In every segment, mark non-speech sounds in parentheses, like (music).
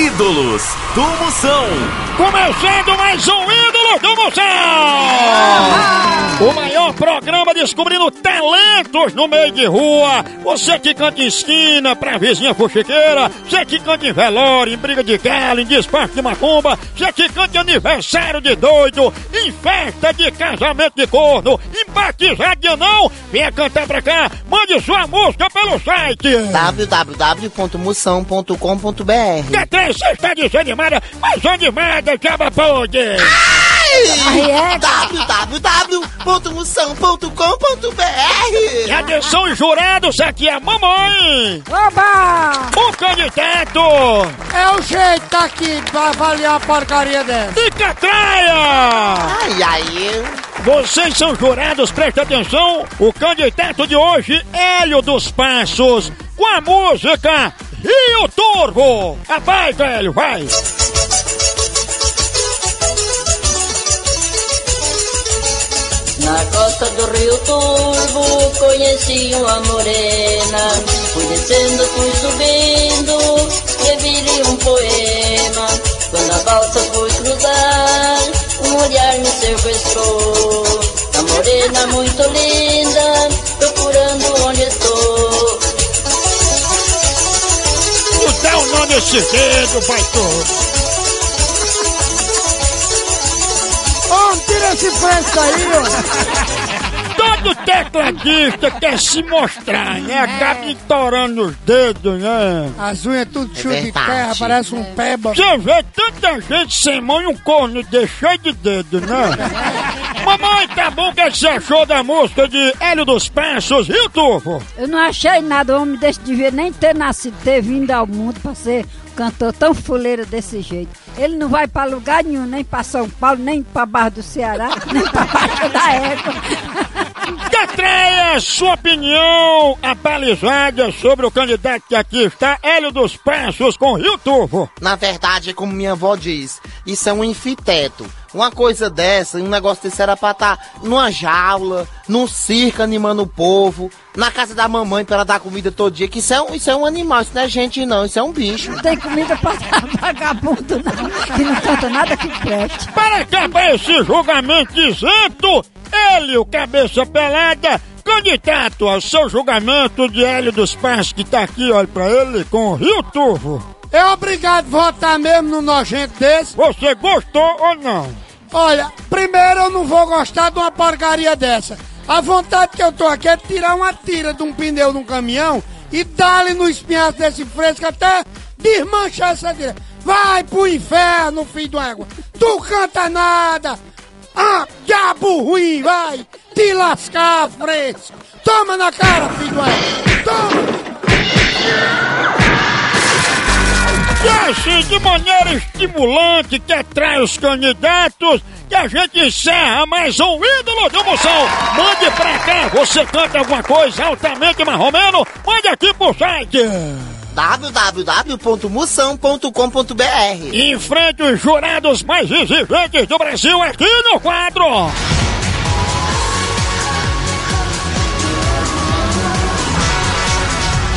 Ídolos do Moção. Começando mais um Ídolos do Moção! O maior programa descobrindo talentos no meio de rua. Você que canta em esquina pra vizinha fuxiqueira. Você que canta em velório, em briga de galo, em despacho de macumba. Você que canta em aniversário de doido, em festa de casamento de corno, em batizado de anão. Venha cantar pra cá. Mande sua música pelo site. www.moção.com.br Que tem, você está desanimada, mas animada, jaba pode! www.moção.com.br E atenção, jurados, aqui é a mamãe! Oba! O candidato! É o jeito daqui pra avaliar a porcaria dessa. De Catraia! Ai, ai, eu... Vocês são jurados, presta atenção! O candidato de hoje, Hélio dos Passos, com a música Rio Turvo! Vai, velho, vai! Na costa do Rio Turvo conheci uma morena. Fui descendo, fui subindo, escrevi um poema. Quando a balsa foi cruzar, um olhar me sequestrou. A morena muito linda, procurando onde estou. Dá o nome desse dedo, vai todo! Tira esse fresco aí, ó. Todo tecladista quer se mostrar, né? Acaba estourando os dedos, né? As unhas tudo cheio de terra, parece um peba. Você vê tanta gente sem mão e um corno desse cheio de dedo, né? (laughs) Mamãe, tá bom o que você achou da música de Hélio dos Passos, Rio Turvo? Eu não achei nada, o homem desse devia nem ter nascido, ter vindo ao mundo pra ser cantor tão fuleiro desse jeito. Ele não vai pra lugar nenhum, nem pra São Paulo, nem pra Barra do Ceará, (laughs) nem pra Baixa da Égua. Catreia, sua opinião abalizada sobre o candidato que aqui está, Hélio dos Passos com Rio Turvo. Na verdade, como minha avó diz, isso é um infiteto. Uma coisa dessa, um negócio desse era pra estar numa jaula, num circo animando o povo, na casa da mamãe pra ela dar comida todo dia, que isso é, um, isso é um animal, isso não é gente não, isso é um bicho. Não tem comida pra dar vagabundo, não, que não canta nada que preste. Para acabar esse julgamento isento, ele, o cabeça pelada, candidato ao seu julgamento de Hélio dos Passos, que tá aqui, olha pra ele, com Rio Turvo. É obrigado a votar mesmo no nojento desse? Você gostou ou não? Olha, primeiro eu não vou gostar de uma porcaria dessa. A vontade que eu tô aqui é tirar uma tira de um pneu de um caminhão e dar-lhe no espinhaço desse fresco até desmanchar essa tira. Vai pro inferno, filho de égua. Tu canta nada. Ah, diabo ruim, vai. Te lascar, fresco. Toma na cara, filho de égua. Toma. E assim, de maneira estimulante, que atrai os candidatos, que a gente encerra mais um ídolo do Moção. Mande pra cá, você canta alguma coisa altamente marromeno, mande aqui pro site. www.moção.com.br Enfrente os jurados mais exigentes do Brasil aqui no quadro.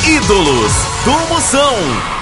Ídolos do Moção.